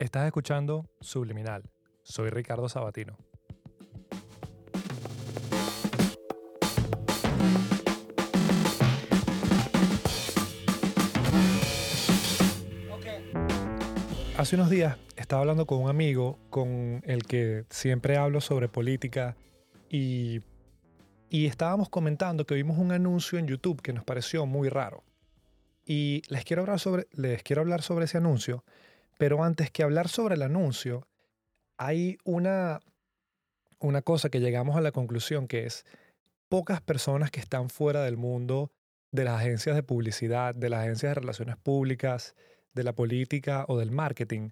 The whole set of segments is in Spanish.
Estás escuchando Subliminal. Soy Ricardo Sabatino. Hace unos días estaba hablando con un amigo con el que siempre hablo sobre política y, y estábamos comentando que vimos un anuncio en YouTube que nos pareció muy raro. Y les quiero hablar sobre, les quiero hablar sobre ese anuncio, pero antes que hablar sobre el anuncio, hay una, una cosa que llegamos a la conclusión que es pocas personas que están fuera del mundo de las agencias de publicidad, de las agencias de relaciones públicas, de la política o del marketing,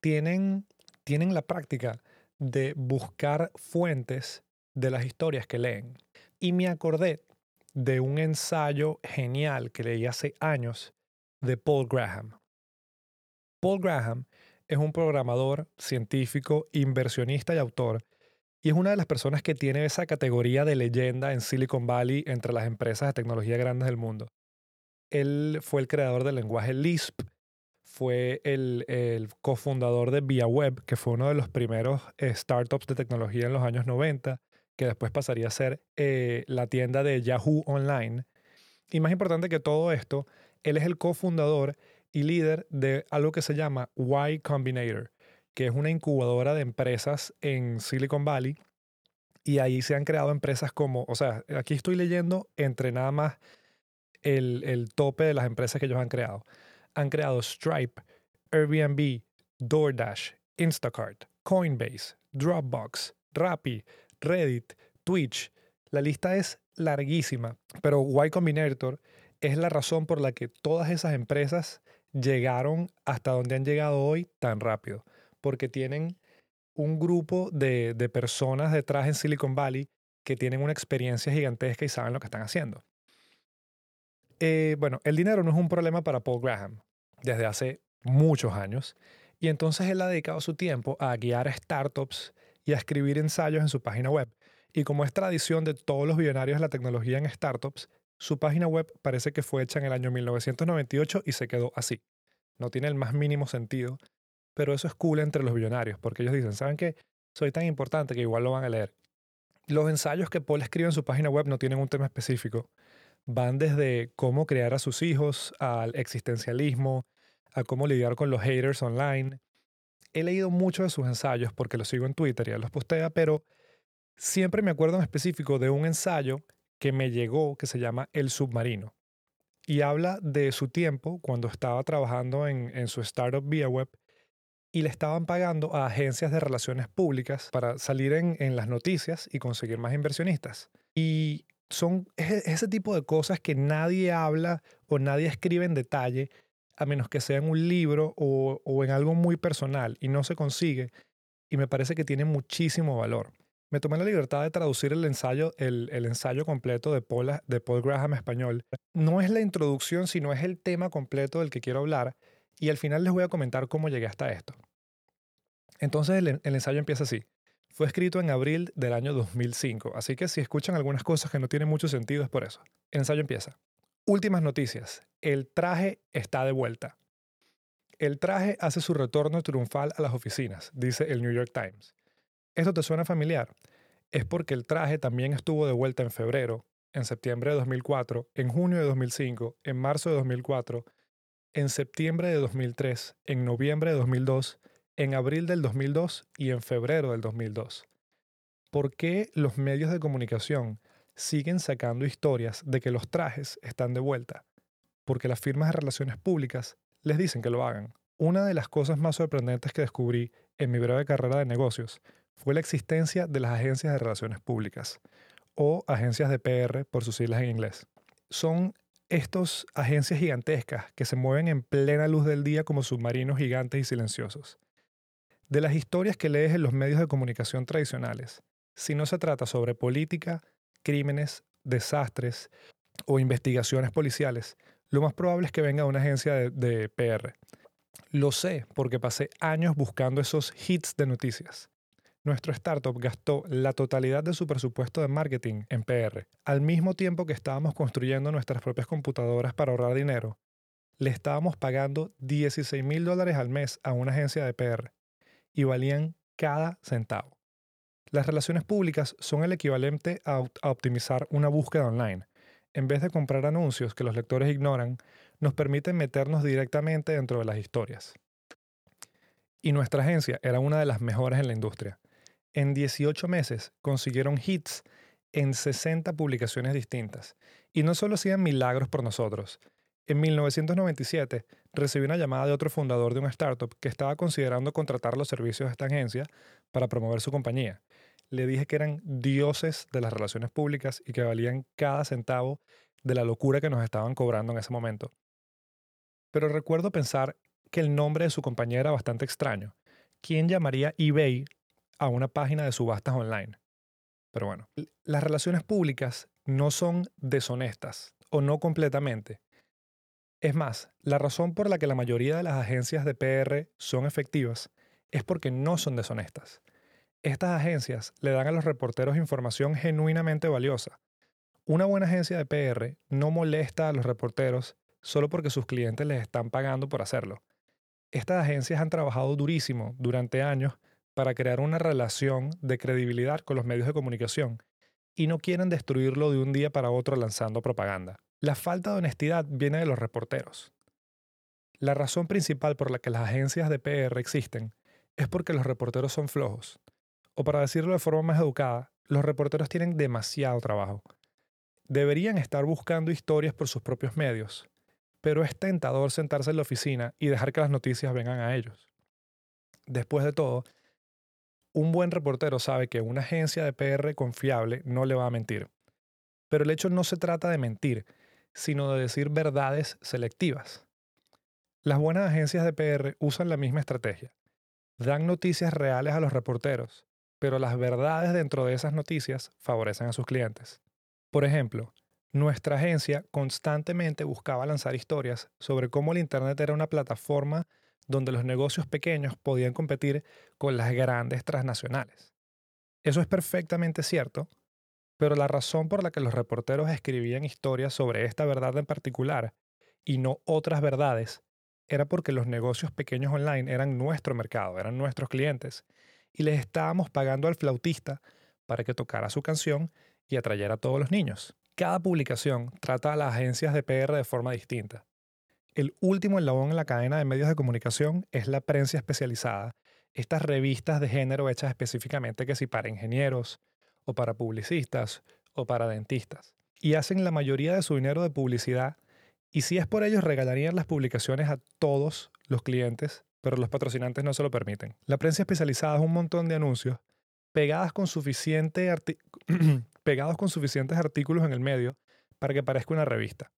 tienen, tienen la práctica de buscar fuentes de las historias que leen. Y me acordé de un ensayo genial que leí hace años de Paul Graham. Paul Graham es un programador, científico, inversionista y autor, y es una de las personas que tiene esa categoría de leyenda en Silicon Valley entre las empresas de tecnología grandes del mundo. Él fue el creador del lenguaje Lisp, fue el, el cofundador de ViaWeb, que fue uno de los primeros eh, startups de tecnología en los años 90, que después pasaría a ser eh, la tienda de Yahoo Online. Y más importante que todo esto, él es el cofundador y líder de algo que se llama Y Combinator, que es una incubadora de empresas en Silicon Valley. Y ahí se han creado empresas como, o sea, aquí estoy leyendo entre nada más el, el tope de las empresas que ellos han creado. Han creado Stripe, Airbnb, DoorDash, Instacart, Coinbase, Dropbox, Rappi, Reddit, Twitch. La lista es larguísima, pero Y Combinator es la razón por la que todas esas empresas llegaron hasta donde han llegado hoy tan rápido, porque tienen un grupo de, de personas detrás en Silicon Valley que tienen una experiencia gigantesca y saben lo que están haciendo. Eh, bueno, el dinero no es un problema para Paul Graham desde hace muchos años y entonces él ha dedicado su tiempo a guiar startups y a escribir ensayos en su página web. Y como es tradición de todos los billonarios de la tecnología en startups, su página web parece que fue hecha en el año 1998 y se quedó así. No tiene el más mínimo sentido, pero eso es cool entre los billonarios, porque ellos dicen, ¿saben qué? Soy tan importante que igual lo van a leer. Los ensayos que Paul escribe en su página web no tienen un tema específico. Van desde cómo crear a sus hijos, al existencialismo, a cómo lidiar con los haters online. He leído muchos de sus ensayos porque los sigo en Twitter y él los postea, pero siempre me acuerdo en específico de un ensayo que me llegó que se llama El Submarino. Y habla de su tiempo cuando estaba trabajando en, en su startup vía web y le estaban pagando a agencias de relaciones públicas para salir en, en las noticias y conseguir más inversionistas. Y son ese tipo de cosas que nadie habla o nadie escribe en detalle, a menos que sea en un libro o, o en algo muy personal y no se consigue. Y me parece que tiene muchísimo valor. Me tomé la libertad de traducir el ensayo, el, ensayo completo de Paul, de Graham español. No es la introducción, sino es el tema completo del que quiero hablar y al final les voy a comentar cómo llegué hasta esto. Entonces el, el ensayo empieza así. Fue escrito en abril del año 2005, así que si escuchan algunas cosas que no tienen mucho sentido es por eso. El ensayo empieza. Últimas noticias. El traje está de vuelta. El traje hace su retorno triunfal a las oficinas, dice el New York Times. ¿Esto te suena familiar? Es porque el traje también estuvo de vuelta en febrero, en septiembre de 2004, en junio de 2005, en marzo de 2004, en septiembre de 2003, en noviembre de 2002, en abril del 2002 y en febrero del 2002. ¿Por qué los medios de comunicación siguen sacando historias de que los trajes están de vuelta? Porque las firmas de relaciones públicas les dicen que lo hagan. Una de las cosas más sorprendentes que descubrí en mi breve carrera de negocios fue la existencia de las agencias de relaciones públicas, o agencias de PR por sus siglas en inglés. Son estas agencias gigantescas que se mueven en plena luz del día como submarinos gigantes y silenciosos. De las historias que lees en los medios de comunicación tradicionales, si no se trata sobre política, crímenes, desastres o investigaciones policiales, lo más probable es que venga una agencia de, de PR. Lo sé porque pasé años buscando esos hits de noticias nuestro startup gastó la totalidad de su presupuesto de marketing en PR. Al mismo tiempo que estábamos construyendo nuestras propias computadoras para ahorrar dinero, le estábamos pagando 16 mil dólares al mes a una agencia de PR y valían cada centavo. Las relaciones públicas son el equivalente a, optimizar una búsqueda online. En vez de comprar anuncios que los lectores ignoran, nos permiten meternos directamente dentro de las historias. Y nuestra agencia era una de las mejores en la industria. En 18 meses consiguieron hits en 60 publicaciones distintas. Y no solo hacían milagros por nosotros. En 1997 recibí una llamada de otro fundador de una startup que estaba considerando contratar los servicios de esta agencia para promover su compañía. Le dije que eran dioses de las relaciones públicas y que valían cada centavo de la locura que nos estaban cobrando en ese momento. Pero recuerdo pensar que el nombre de su compañía era bastante extraño. ¿Quién llamaría eBay a una página de subastas online? Pero bueno, las relaciones públicas no son deshonestas o no completamente. Es más, la razón por la que la mayoría de las agencias de PR son efectivas es porque no son deshonestas. Estas agencias le dan a los reporteros información genuinamente valiosa. Una buena agencia de PR no molesta a los reporteros solo porque sus clientes les están pagando por hacerlo. Estas agencias han trabajado durísimo durante años para crear una relación de credibilidad con los medios de comunicación y no quieren destruirlo de un día para otro lanzando propaganda. La falta de honestidad viene de los reporteros. La razón principal por la que las agencias de PR existen es porque los reporteros son flojos. O para decirlo de forma más educada, los reporteros tienen demasiado trabajo. Deberían estar buscando historias por sus propios medios, pero es tentador sentarse en la oficina y dejar que las noticias vengan a ellos. Después de todo, un buen reportero sabe que una agencia de PR confiable no le va a mentir. Pero el hecho no se trata de mentir, sino de decir verdades selectivas. Las buenas agencias de PR usan la misma estrategia. Dan noticias reales a los reporteros, pero las verdades dentro de esas noticias favorecen a sus clientes. Por ejemplo, nuestra agencia constantemente buscaba lanzar historias sobre cómo el Internet era una plataforma donde los negocios pequeños podían competir con las grandes transnacionales. Eso es perfectamente cierto, pero la razón por la que los reporteros escribían historias sobre esta verdad en particular y no otras verdades era porque los negocios pequeños online eran nuestro mercado, eran nuestros clientes, y les estábamos pagando al flautista para que tocara su canción y atrayera a todos los niños. Cada publicación trata a las agencias de PR de forma distinta. El último eslabón en la cadena de medios de comunicación es la prensa especializada, estas revistas de género hechas específicamente que si para ingenieros, o para publicistas, o para dentistas. Y hacen la mayoría de su dinero de publicidad, y si es por ellos regalarían las publicaciones a todos los clientes, pero los patrocinantes no se lo permiten. La prensa especializada es un montón de anuncios pegadas con suficiente pegados con suficientes artículos en el medio para que parezca una revista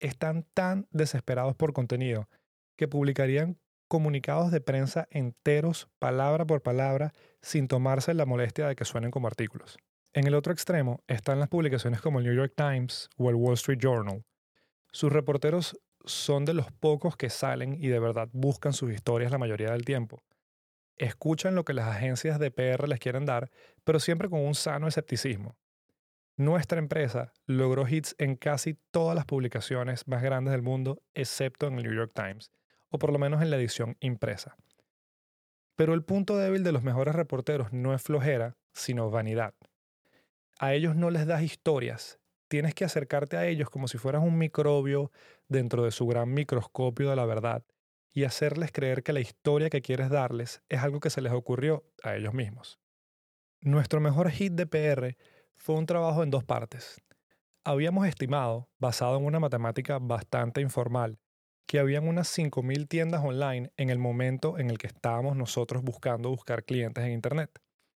están tan desesperados por contenido que publicarían comunicados de prensa enteros, palabra por palabra, sin tomarse la molestia de que suenen como artículos. En el otro extremo están las publicaciones como el New York Times o el Wall Street Journal. Sus reporteros son de los pocos que salen y de verdad buscan sus historias la mayoría del tiempo. Escuchan lo que las agencias de PR les quieren dar, pero siempre con un sano escepticismo. Nuestra empresa logró hits en casi todas las publicaciones más grandes del mundo, excepto en el New York Times, o por lo menos en la edición impresa. Pero el punto débil de los mejores reporteros no es flojera, sino vanidad. A ellos no les das historias, tienes que acercarte a ellos como si fueras un microbio dentro de su gran microscopio de la verdad y hacerles creer que la historia que quieres darles es algo que se les ocurrió a ellos mismos. Nuestro mejor hit de PR fue un trabajo en dos partes. Habíamos estimado, basado en una matemática bastante informal, que habían unas 5.000 tiendas online en el momento en el que estábamos nosotros buscando buscar clientes en Internet.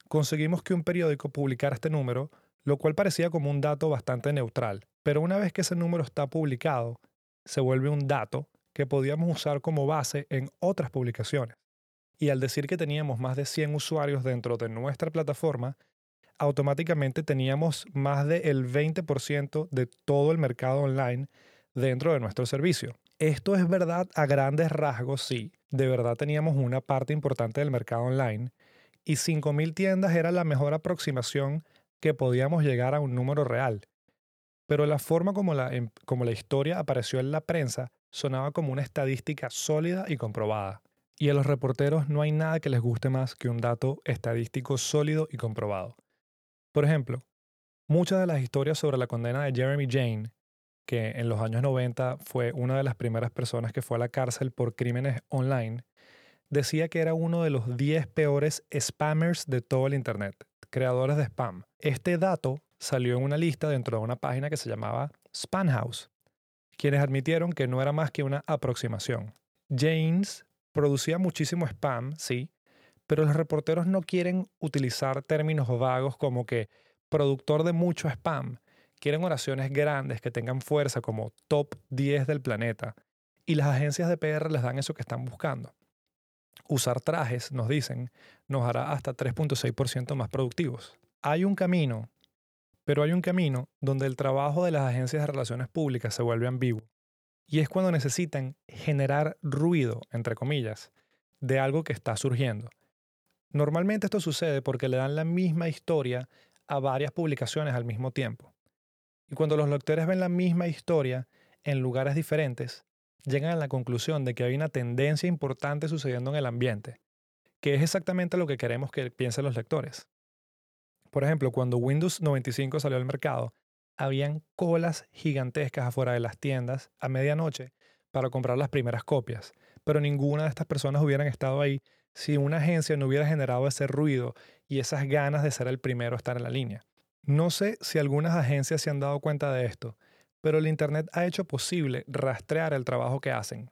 Conseguimos que un periódico publicara este número, lo cual parecía como un dato bastante neutral, pero una vez que ese número está publicado, se vuelve un dato que podíamos usar como base en otras publicaciones. Y al decir que teníamos más de 100 usuarios dentro de nuestra plataforma, automáticamente teníamos más del 20% de todo el mercado online dentro de nuestro servicio. Esto es verdad a grandes rasgos, sí. De verdad teníamos una parte importante del mercado online y 5.000 tiendas era la mejor aproximación que podíamos llegar a un número real. Pero la forma como la, em, como la historia apareció en la prensa sonaba como una estadística sólida y comprobada. Y a los reporteros no hay nada que les guste más que un dato estadístico sólido y comprobado. Por ejemplo, muchas de las historias sobre la condena de Jeremy Jane, que en los años 90 fue una de las primeras personas que fue a la cárcel por crímenes online, decía que era uno de los 10 peores spammers de todo el Internet, creadores de spam. Este dato salió en una lista dentro de una página que se llamaba Spamhaus, quienes admitieron que no era más que una aproximación. James producía muchísimo spam, sí, pero los reporteros no quieren utilizar términos vagos como que productor de mucho spam. Quieren oraciones grandes que tengan fuerza como top 10 del planeta. Y las agencias de PR les dan eso que están buscando. Usar trajes, nos dicen, nos hará hasta 3.6% más productivos. Hay un camino, pero hay un camino donde el trabajo de las agencias de relaciones públicas se vuelve ambiguo. Y es cuando necesitan generar ruido, entre comillas, de algo que está surgiendo. Normalmente esto sucede porque le dan la misma historia a varias publicaciones al mismo tiempo. Y cuando los lectores ven la misma historia en lugares diferentes, llegan a la conclusión de que hay una tendencia importante sucediendo en el ambiente, que es exactamente lo que queremos que piensen los lectores. Por ejemplo, cuando Windows 95 salió al mercado, habían colas gigantescas afuera de las tiendas a medianoche para comprar las primeras copias, pero ninguna de estas personas hubieran estado ahí si una agencia no hubiera generado ese ruido y esas ganas de ser el primero a estar en la línea. No sé si algunas agencias se han dado cuenta de esto, pero el Internet ha hecho posible rastrear el trabajo que hacen.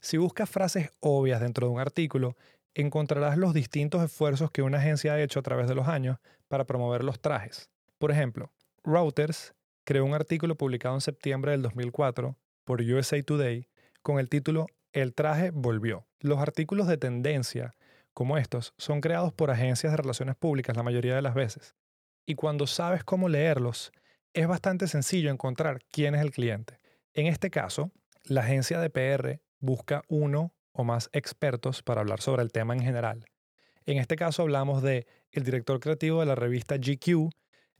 Si buscas frases obvias dentro de un artículo, encontrarás los distintos esfuerzos que una agencia ha hecho a través de los años para promover los trajes. Por ejemplo, Reuters creó un artículo publicado en septiembre del 2004 por USA Today con el título El traje volvió. Los artículos de tendencia como estos son creados por agencias de relaciones públicas la mayoría de las veces. Y cuando sabes cómo leerlos, es bastante sencillo encontrar quién es el cliente. En este caso, la agencia de PR busca uno o más expertos para hablar sobre el tema en general. En este caso hablamos de el director creativo de la revista GQ,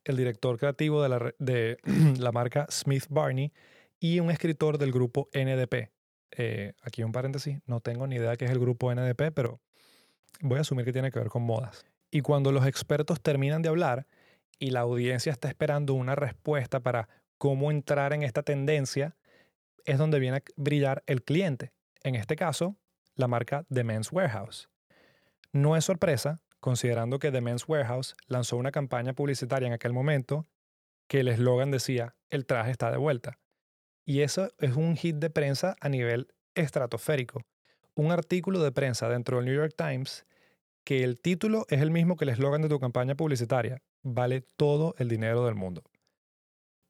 el director creativo de la, de la marca Smith Barney y un escritor del grupo NDP. Eh, aquí un paréntesis, no tengo ni idea qué es el grupo NDP, pero voy a asumir que tiene que ver con modas. Y cuando los expertos terminan de hablar y la audiencia está esperando una respuesta para cómo entrar en esta tendencia, es donde viene a brillar el cliente. En este caso, la marca The Men's Warehouse. No es sorpresa, considerando que The Men's Warehouse lanzó una campaña publicitaria en aquel momento que el eslogan decía, el traje está de vuelta. Y eso es un hit de prensa a nivel estratosférico. Un artículo de prensa dentro del New York Times que el título es el mismo que el eslogan de tu campaña publicitaria. Vale todo el dinero del mundo.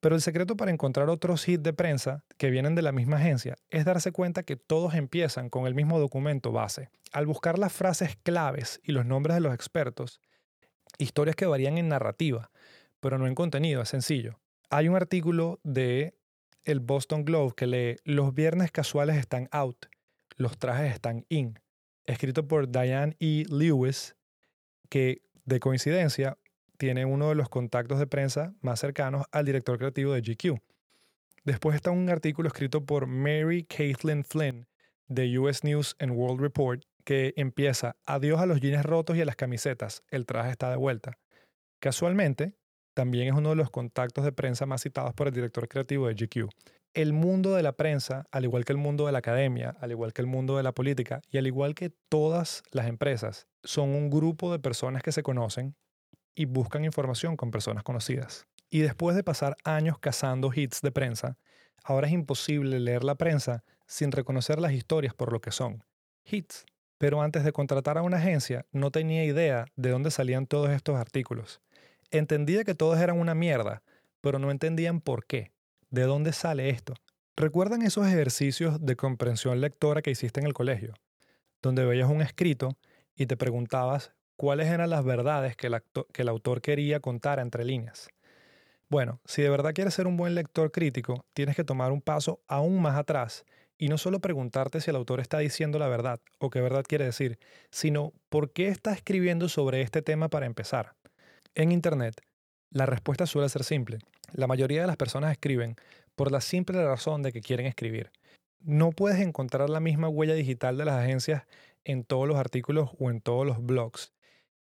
Pero el secreto para encontrar otros hits de prensa que vienen de la misma agencia es darse cuenta que todos empiezan con el mismo documento base. Al buscar las frases claves y los nombres de los expertos, historias que varían en narrativa, pero no en contenido, es sencillo. Hay un artículo de el Boston Globe que lee Los viernes casuales están out, los trajes están in, escrito por Diane E. Lewis, que de coincidencia tiene uno de los contactos de prensa más cercanos al director creativo de GQ. Después está un artículo escrito por Mary Caitlin Flynn de US News and World Report que empieza Adiós a los jeans rotos y a las camisetas, el traje está de vuelta. Casualmente, también es uno de los contactos de prensa más citados por el director creativo de GQ. El mundo de la prensa, al igual que el mundo de la academia, al igual que el mundo de la política y al igual que todas las empresas, son un grupo de personas que se conocen y buscan información con personas conocidas. Y después de pasar años cazando hits de prensa, ahora es imposible leer la prensa sin reconocer las historias por lo que son, hits. Pero antes de contratar a una agencia, no tenía idea de dónde salían todos estos artículos. Entendía que todos eran una mierda, pero no entendían por qué. ¿De dónde sale esto? ¿Recuerdan esos ejercicios de comprensión lectora que hiciste en el colegio? Donde veías un escrito y te preguntabas cuáles eran las verdades que el, autor quería contar entre líneas. Bueno, si de verdad quieres ser un buen lector crítico, tienes que tomar un paso aún más atrás y no solo preguntarte si el autor está diciendo la verdad o qué verdad quiere decir, sino por qué está escribiendo sobre este tema para empezar. En Internet, la respuesta suele ser simple. La mayoría de las personas escriben por la simple razón de que quieren escribir. no puedes encontrar la misma huella digital de las agencias en todos los artículos o en todos los blogs.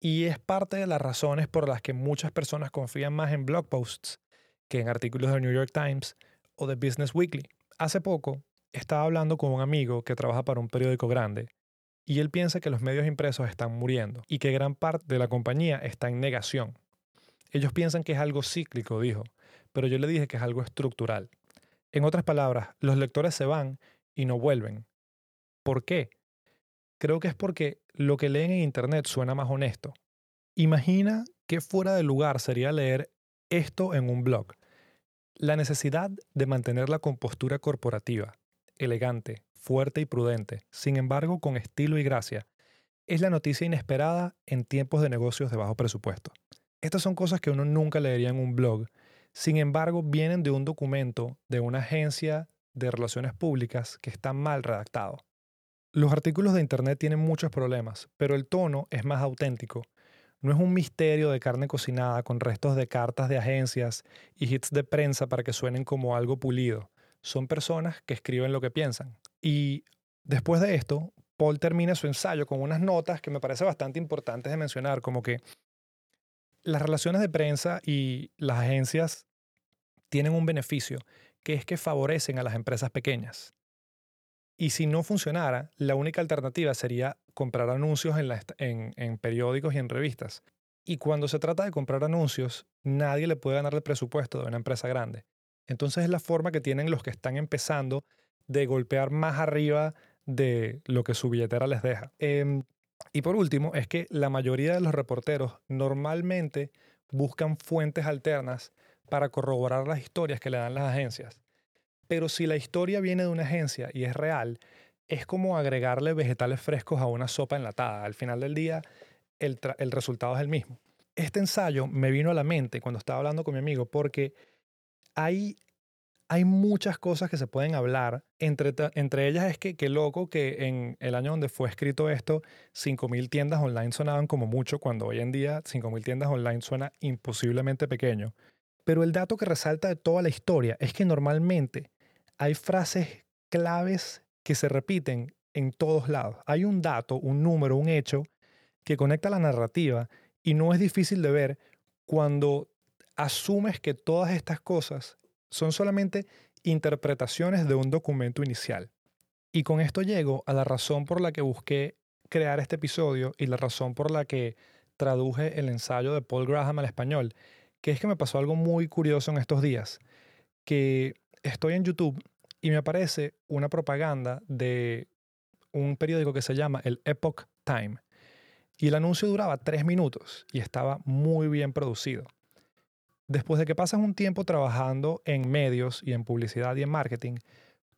Y es parte de las razones por las que muchas personas confían más en blog posts que en artículos del New York Times o de Business Weekly. Hace poco estaba hablando con un amigo que trabaja para un periódico grande y él piensa que los medios impresos están muriendo y que gran parte de la compañía está en negación. Ellos piensan que es algo cíclico, dijo, pero yo le dije que es algo estructural. En otras palabras, los lectores se van y no vuelven. ¿Por qué? Creo que es porque lo que leen en Internet suena más honesto. Imagina qué fuera de lugar sería leer esto en un blog. La necesidad de mantener la compostura corporativa, elegante, fuerte y prudente, sin embargo con estilo y gracia, es la noticia inesperada en tiempos de negocios de bajo presupuesto. Estas son cosas que uno nunca leería en un blog, sin embargo vienen de un documento de una agencia de relaciones públicas que está mal redactado. Los artículos de Internet tienen muchos problemas, pero el tono es más auténtico. No es un misterio de carne cocinada con restos de cartas de agencias y hits de prensa para que suenen como algo pulido. Son personas que escriben lo que piensan. Y después de esto, Paul termina su ensayo con unas notas que me parece bastante importantes de mencionar, como que las relaciones de prensa y las agencias tienen un beneficio, que es que favorecen a las empresas pequeñas. Y si no funcionara, la única alternativa sería comprar anuncios en, en, periódicos y en revistas. Y cuando se trata de comprar anuncios, nadie le puede ganar el presupuesto de una empresa grande. Entonces es la forma que tienen los que están empezando de golpear más arriba de lo que su billetera les deja. Em, y por último, es que la mayoría de los reporteros normalmente buscan fuentes alternas para corroborar las historias que le dan las agencias. Pero si la historia viene de una agencia y es real, es como agregarle vegetales frescos a una sopa enlatada. Al final del día, el, resultado es el mismo. Este ensayo me vino a la mente cuando estaba hablando con mi amigo porque hay, hay muchas cosas que se pueden hablar. Entre, entre ellas es que qué loco que en el año donde fue escrito esto, 5.000 tiendas online sonaban como mucho, cuando hoy en día 5.000 tiendas online suena imposiblemente pequeño. Pero el dato que resalta de toda la historia es que normalmente hay frases claves que se repiten en todos lados. Hay un dato, un número, un hecho que conecta la narrativa y no es difícil de ver cuando asumes que todas estas cosas son solamente interpretaciones de un documento inicial. Y con esto llego a la razón por la que busqué crear este episodio y la razón por la que traduje el ensayo de Paul Graham al español, que es que me pasó algo muy curioso en estos días, que estoy en YouTube y me aparece una propaganda de un periódico que se llama el Epoch Time. Y el anuncio duraba tres minutos y estaba muy bien producido. Después de que pasas un tiempo trabajando en medios y en publicidad y en marketing,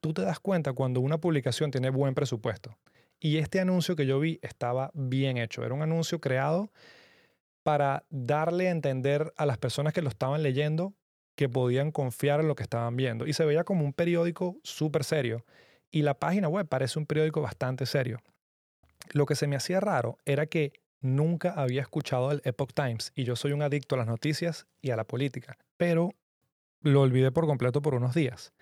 tú te das cuenta cuando una publicación tiene buen presupuesto. Y este anuncio que yo vi estaba bien hecho. Era un anuncio creado para darle a entender a las personas que lo estaban leyendo que podían confiar en lo que estaban viendo. Y se veía como un periódico súper serio. Y la página web parece un periódico bastante serio. Lo que se me hacía raro era que nunca había escuchado el Epoch Times y yo soy un adicto a las noticias y a la política. Pero lo olvidé por completo por unos días.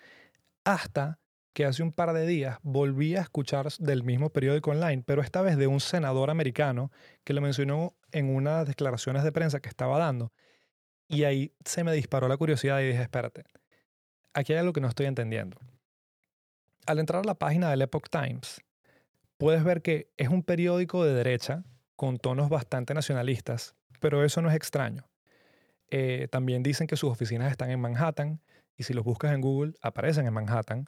Hasta que hace un par de días volví a escuchar del mismo periódico online, pero esta vez de un senador americano que lo mencionó en unas declaraciones de prensa que estaba dando y ahí se me disparó la curiosidad y dije, espérate, aquí hay algo que no estoy entendiendo. Al entrar a la página del Epoch Times, puedes ver que es un periódico de derecha con tonos bastante nacionalistas, pero eso no es extraño. Eh, también dicen que sus oficinas están en Manhattan y si los buscas en Google aparecen en Manhattan.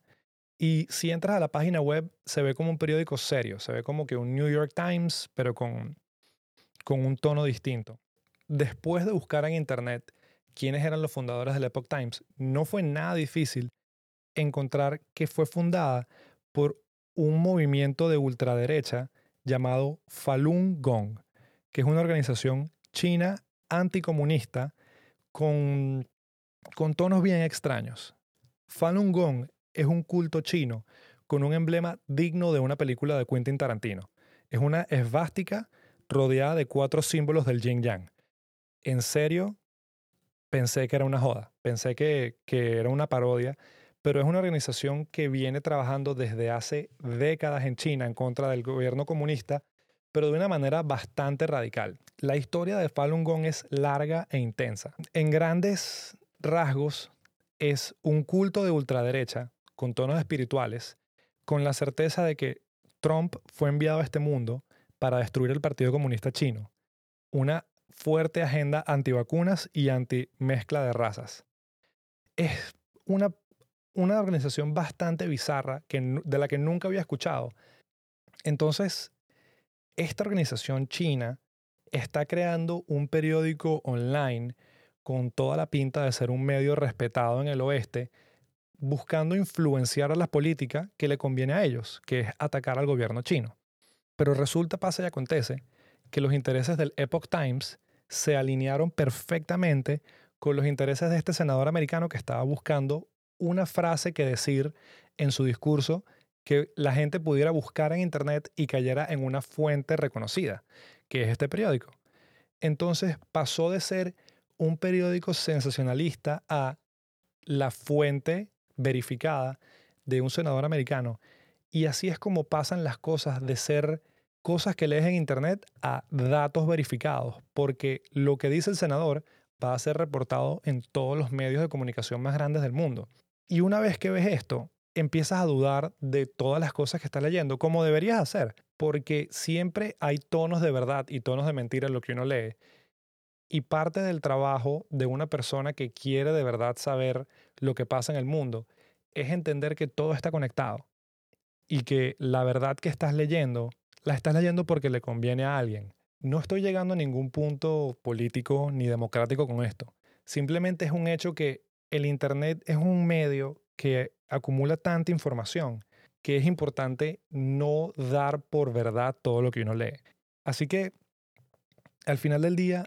Y si entras a la página web se ve como un periódico serio, se ve como que un New York Times, pero con, con un tono distinto después de buscar en Internet quiénes eran los fundadores del Epoch Times, no fue nada difícil encontrar que fue fundada por un movimiento de ultraderecha llamado Falun Gong, que es una organización china anticomunista con, con tonos bien extraños. Falun Gong es un culto chino con un emblema digno de una película de Quentin Tarantino. Es una esvástica rodeada de cuatro símbolos del yin yang en serio pensé que era una joda, pensé que, que era una parodia, pero es una organización que viene trabajando desde hace décadas en China en contra del gobierno comunista, pero de una manera bastante radical. La historia de Falun Gong es larga e intensa. En grandes rasgos, es un culto de ultraderecha con tonos espirituales, con la certeza de que Trump fue enviado a este mundo para destruir el Partido Comunista Chino. Una fuerte agenda antivacunas y anti-mezcla de razas. Es una, una organización bastante bizarra que, de la que nunca había escuchado. Entonces, esta organización china está creando un periódico online con toda la pinta de ser un medio respetado en el oeste, buscando influenciar a la política que le conviene a ellos, que es atacar al gobierno chino. Pero resulta, pasa y acontece, que los intereses del Epoch Times se alinearon perfectamente con los intereses de este senador americano que estaba buscando una frase que decir en su discurso que la gente pudiera buscar en Internet y cayera en una fuente reconocida, que es este periódico. Entonces pasó de ser un periódico sensacionalista a la fuente verificada de un senador americano. Y así es como pasan las cosas de ser cosas que lees en Internet a datos verificados, porque lo que dice el senador va a ser reportado en todos los medios de comunicación más grandes del mundo. Y una vez que ves esto, empiezas a dudar de todas las cosas que estás leyendo, como deberías hacer, porque siempre hay tonos de verdad y tonos de mentira en lo que uno lee. Y parte del trabajo de una persona que quiere de verdad saber lo que pasa en el mundo es entender que todo está conectado y que la verdad que estás leyendo la estás leyendo porque le conviene a alguien. No estoy llegando a ningún punto político ni democrático con esto. Simplemente es un hecho que el Internet es un medio que acumula tanta información que es importante no dar por verdad todo lo que uno lee. Así que al final del día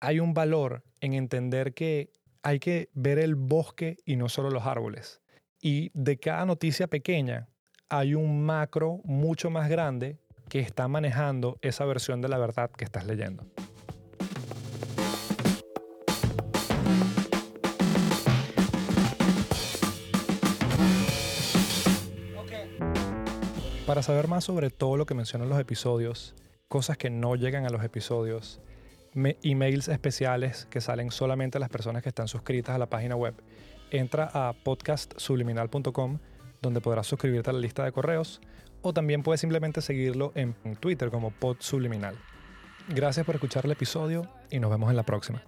hay un valor en entender que hay que ver el bosque y no solo los árboles. Y de cada noticia pequeña hay un macro mucho más grande que está manejando esa versión de la verdad que estás leyendo. Para saber más sobre todo lo que menciono en los episodios, cosas que no llegan a los episodios, emails especiales que salen solamente a las personas que están suscritas a la página web, entra a podcastsubliminal.com donde podrás suscribirte a la lista de correos o también puedes simplemente seguirlo en Twitter como podsubliminal. Gracias por escuchar el episodio y nos vemos en la próxima.